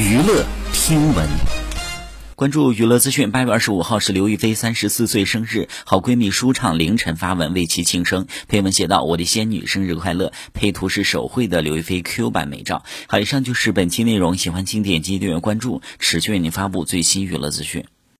娱乐听闻，关注娱乐资讯。八月二十五号是刘亦菲三十四岁生日，好闺蜜舒畅凌晨发文为其庆生，配文写道：“我的仙女，生日快乐！”配图是手绘的刘亦菲 Q 版美照。好，以上就是本期内容，喜欢请点击订阅关注，持续为您发布最新娱乐资讯。